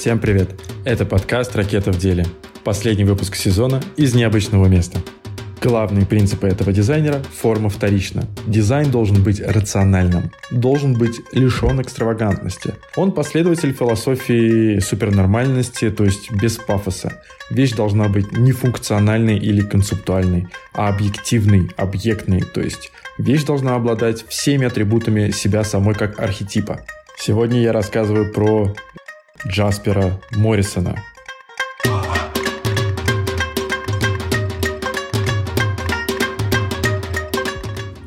Всем привет! Это подкаст «Ракета в деле». Последний выпуск сезона из необычного места. Главные принципы этого дизайнера – форма вторична. Дизайн должен быть рациональным, должен быть лишен экстравагантности. Он последователь философии супернормальности, то есть без пафоса. Вещь должна быть не функциональной или концептуальной, а объективной, объектной, то есть вещь должна обладать всеми атрибутами себя самой как архетипа. Сегодня я рассказываю про Джаспера Моррисона,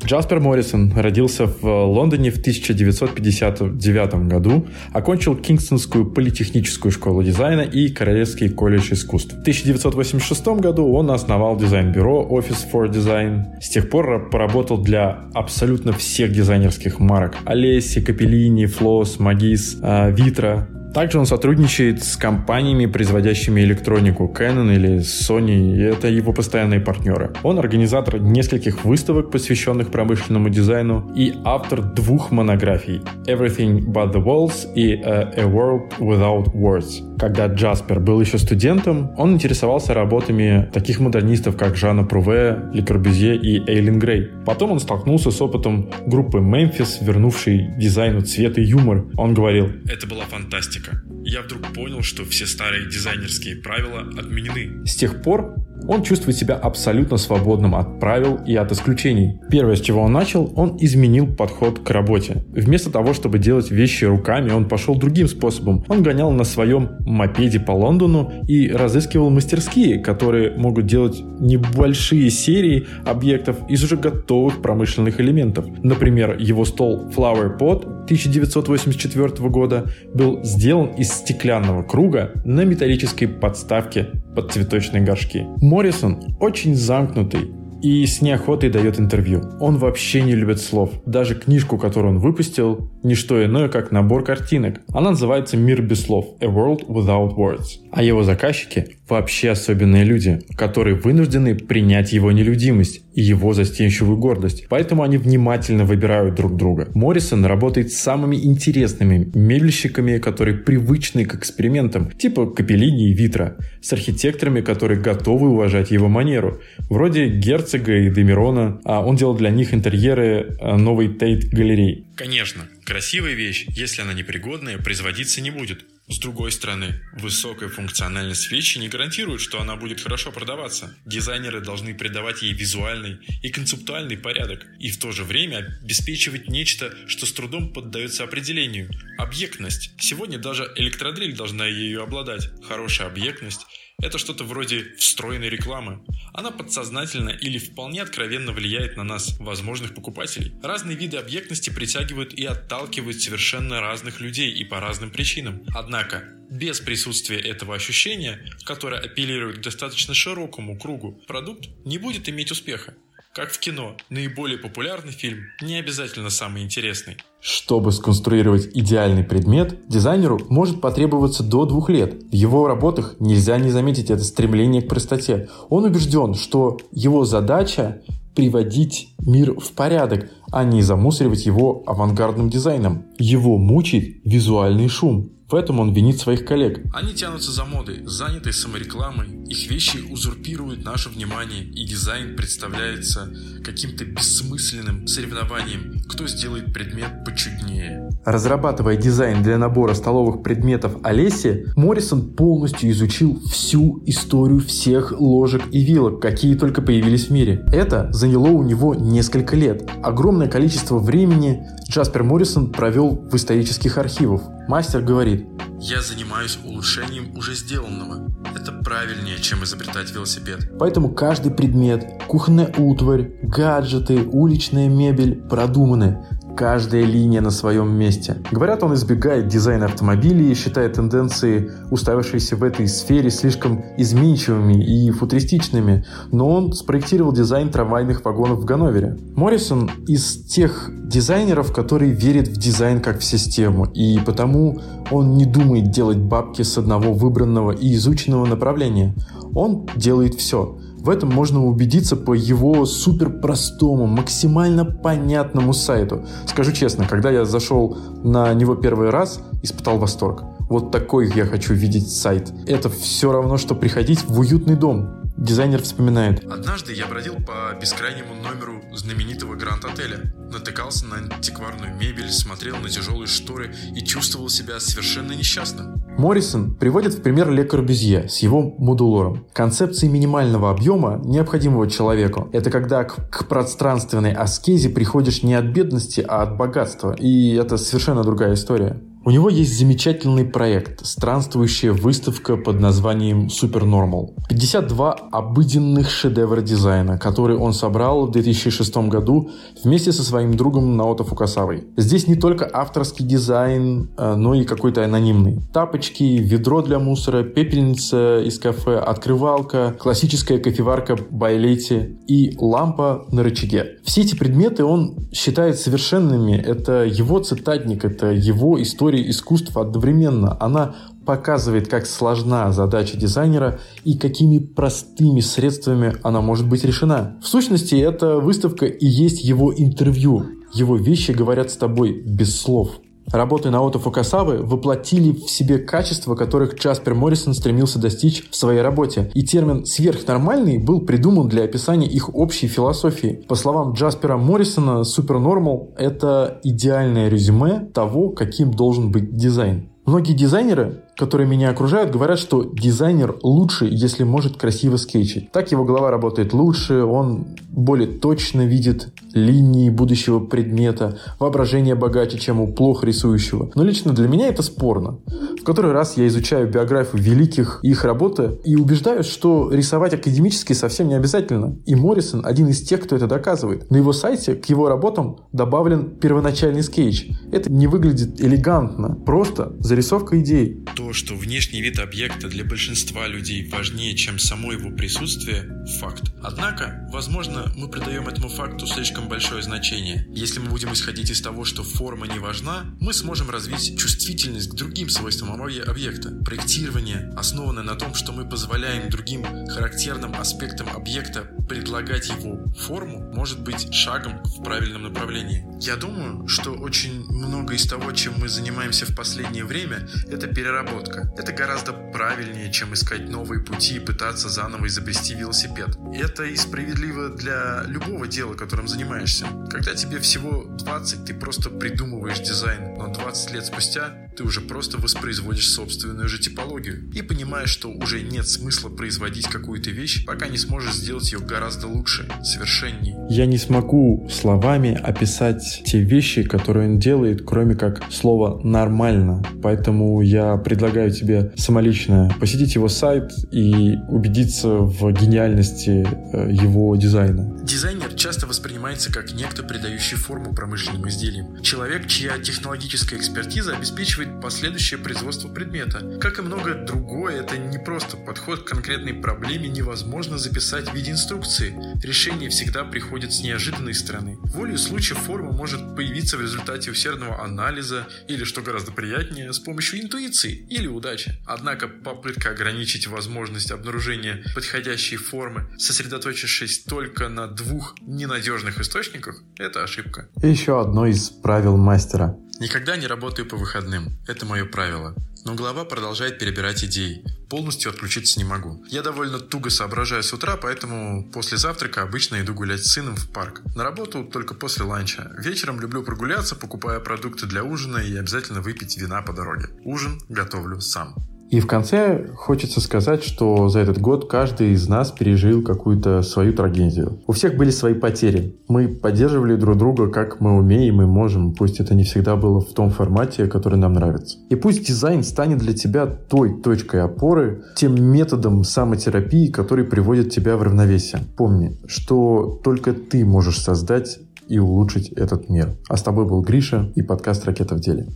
Джаспер Моррисон родился в Лондоне в 1959 году, окончил Кингстонскую политехническую школу дизайна и Королевский колледж искусств. В 1986 году он основал дизайн-бюро Office for Design. С тех пор поработал для абсолютно всех дизайнерских марок. Олеси, Капеллини, Флос, Магис, Витра, также он сотрудничает с компаниями, производящими электронику Canon или Sony, и это его постоянные партнеры. Он организатор нескольких выставок, посвященных промышленному дизайну, и автор двух монографий Everything But The Walls и A World Without Words. Когда Джаспер был еще студентом, он интересовался работами таких модернистов, как Жана Пруве, Ле Корбюзье и Эйлин Грей. Потом он столкнулся с опытом группы Мемфис, вернувшей дизайну цвет и юмор. Он говорил, это была фантастика. Я вдруг понял, что все старые дизайнерские правила отменены. С тех пор он чувствует себя абсолютно свободным от правил и от исключений. Первое, с чего он начал, он изменил подход к работе. Вместо того, чтобы делать вещи руками, он пошел другим способом. Он гонял на своем мопеде по Лондону и разыскивал мастерские, которые могут делать небольшие серии объектов из уже готовых промышленных элементов. Например, его стол Flower Pot 1984 года был сделан из стеклянного круга на металлической подставке под цветочные горшки. Моррисон очень замкнутый и с неохотой дает интервью. Он вообще не любит слов. Даже книжку, которую он выпустил, не что иное, как набор картинок. Она называется «Мир без слов» – «A World Without Words». А его заказчики – вообще особенные люди, которые вынуждены принять его нелюдимость и его застенчивую гордость. Поэтому они внимательно выбирают друг друга. Моррисон работает с самыми интересными мебельщиками, которые привычны к экспериментам, типа Капеллини и Витра, с архитекторами, которые готовы уважать его манеру, вроде Герцога и Демирона, а он делал для них интерьеры а, новой Тейт-галереи. Конечно, красивая вещь, если она непригодная, производиться не будет. С другой стороны, высокая функциональность вещи не гарантирует, что она будет хорошо продаваться. Дизайнеры должны придавать ей визуальный и концептуальный порядок, и в то же время обеспечивать нечто, что с трудом поддается определению. Объектность. Сегодня даже электродрель должна ею обладать. Хорошая объектность это что-то вроде встроенной рекламы. Она подсознательно или вполне откровенно влияет на нас, возможных покупателей. Разные виды объектности притягивают и отталкивают совершенно разных людей и по разным причинам. Однако, без присутствия этого ощущения, которое апеллирует к достаточно широкому кругу, продукт не будет иметь успеха. Как в кино, наиболее популярный фильм не обязательно самый интересный. Чтобы сконструировать идеальный предмет, дизайнеру может потребоваться до двух лет. В его работах нельзя не заметить это стремление к простоте. Он убежден, что его задача приводить мир в порядок, а не замусоривать его авангардным дизайном. Его мучает визуальный шум. В этом он винит своих коллег. Они тянутся за модой, заняты саморекламой. Их вещи узурпируют наше внимание, и дизайн представляется каким-то бессмысленным соревнованием, кто сделает предмет почуднее. Разрабатывая дизайн для набора столовых предметов Олеси, Моррисон полностью изучил всю историю всех ложек и вилок, какие только появились в мире. Это заняло у него несколько лет. Огромное количество времени Джаспер Моррисон провел в исторических архивах. Мастер говорит, «Я занимаюсь улучшением уже сделанного. Это правильнее, чем изобретать велосипед». Поэтому каждый предмет, кухонная утварь, гаджеты, уличная мебель продуманы. Каждая линия на своем месте. Говорят, он избегает дизайна автомобилей и считает тенденции, уставившиеся в этой сфере, слишком изменчивыми и футуристичными, но он спроектировал дизайн трамвайных вагонов в Ганновере. Моррисон из тех дизайнеров, которые верят в дизайн как в систему, и потому он не думает делать бабки с одного выбранного и изученного направления. Он делает все. В этом можно убедиться по его супер простому, максимально понятному сайту. Скажу честно, когда я зашел на него первый раз, испытал восторг. Вот такой я хочу видеть сайт. Это все равно, что приходить в уютный дом. Дизайнер вспоминает. Однажды я бродил по бескрайнему номеру знаменитого Гранд-отеля. Натыкался на антикварную мебель, смотрел на тяжелые шторы и чувствовал себя совершенно несчастным. Моррисон приводит в пример Ле Корбюзье с его модулором. Концепции минимального объема, необходимого человеку, это когда к, к пространственной аскезе приходишь не от бедности, а от богатства. И это совершенно другая история. У него есть замечательный проект, странствующая выставка под названием Supernormal. 52 обыденных шедевра дизайна, которые он собрал в 2006 году вместе со своим другом Наото Фукасавой. Здесь не только авторский дизайн, э, но и какой-то анонимный. Тапочки, ведро для мусора, пепельница из кафе, открывалка, классическая кофеварка Байлети и лампа на рычаге. Все эти предметы он считает совершенными. Это его цитатник, это его история истории искусства одновременно. Она показывает, как сложна задача дизайнера и какими простыми средствами она может быть решена. В сущности, эта выставка и есть его интервью. Его вещи говорят с тобой без слов. Работы Наото Фукасавы воплотили в себе качества, которых Джаспер Моррисон стремился достичь в своей работе. И термин «сверхнормальный» был придуман для описания их общей философии. По словам Джаспера Моррисона, «супернормал» — это идеальное резюме того, каким должен быть дизайн. Многие дизайнеры которые меня окружают, говорят, что дизайнер лучше, если может красиво скетчить. Так его голова работает лучше, он более точно видит линии будущего предмета, воображение богаче, чем у плохо рисующего. Но лично для меня это спорно. В который раз я изучаю биографию великих и их работы и убеждаюсь, что рисовать академически совсем не обязательно. И Моррисон один из тех, кто это доказывает. На его сайте к его работам добавлен первоначальный скетч. Это не выглядит элегантно, просто зарисовка идей то, что внешний вид объекта для большинства людей важнее, чем само его присутствие – факт. Однако, возможно, мы придаем этому факту слишком большое значение. Если мы будем исходить из того, что форма не важна, мы сможем развить чувствительность к другим свойствам объекта. Проектирование, основанное на том, что мы позволяем другим характерным аспектам объекта предлагать его форму, может быть шагом в правильном направлении. Я думаю, что очень много из того, чем мы занимаемся в последнее время, это переработка. Это гораздо правильнее, чем искать новые пути и пытаться заново изобрести велосипед. Это и справедливо для любого дела, которым занимаешься. Когда тебе всего 20, ты просто придумываешь дизайн, но 20 лет спустя ты уже просто воспроизводишь собственную же типологию и понимаешь, что уже нет смысла производить какую-то вещь, пока не сможешь сделать ее гораздо лучше, совершеннее. Я не смогу словами описать те вещи, которые он делает, кроме как слова «нормально». Поэтому я предлагаю тебе самолично посетить его сайт и убедиться в гениальности э, его дизайна. Дизайнер часто воспринимается как некто, придающий форму промышленным изделиям. Человек, чья технологическая экспертиза обеспечивает обеспечивает последующее производство предмета. Как и многое другое, это не просто подход к конкретной проблеме невозможно записать в виде инструкции. Решение всегда приходит с неожиданной стороны. Волею случая форма может появиться в результате усердного анализа или, что гораздо приятнее, с помощью интуиции или удачи. Однако попытка ограничить возможность обнаружения подходящей формы, сосредоточившись только на двух ненадежных источниках, это ошибка. Еще одно из правил мастера. Никогда не работаю по выходным. Это мое правило. Но голова продолжает перебирать идеи. Полностью отключиться не могу. Я довольно туго соображаю с утра, поэтому после завтрака обычно иду гулять с сыном в парк. На работу только после ланча. Вечером люблю прогуляться, покупая продукты для ужина и обязательно выпить вина по дороге. Ужин готовлю сам. И в конце хочется сказать, что за этот год каждый из нас пережил какую-то свою трагедию. У всех были свои потери. Мы поддерживали друг друга, как мы умеем и можем, пусть это не всегда было в том формате, который нам нравится. И пусть дизайн станет для тебя той точкой опоры, тем методом самотерапии, который приводит тебя в равновесие. Помни, что только ты можешь создать и улучшить этот мир. А с тобой был Гриша и подкаст «Ракета в деле».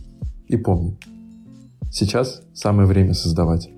И помни, Сейчас самое время создавать.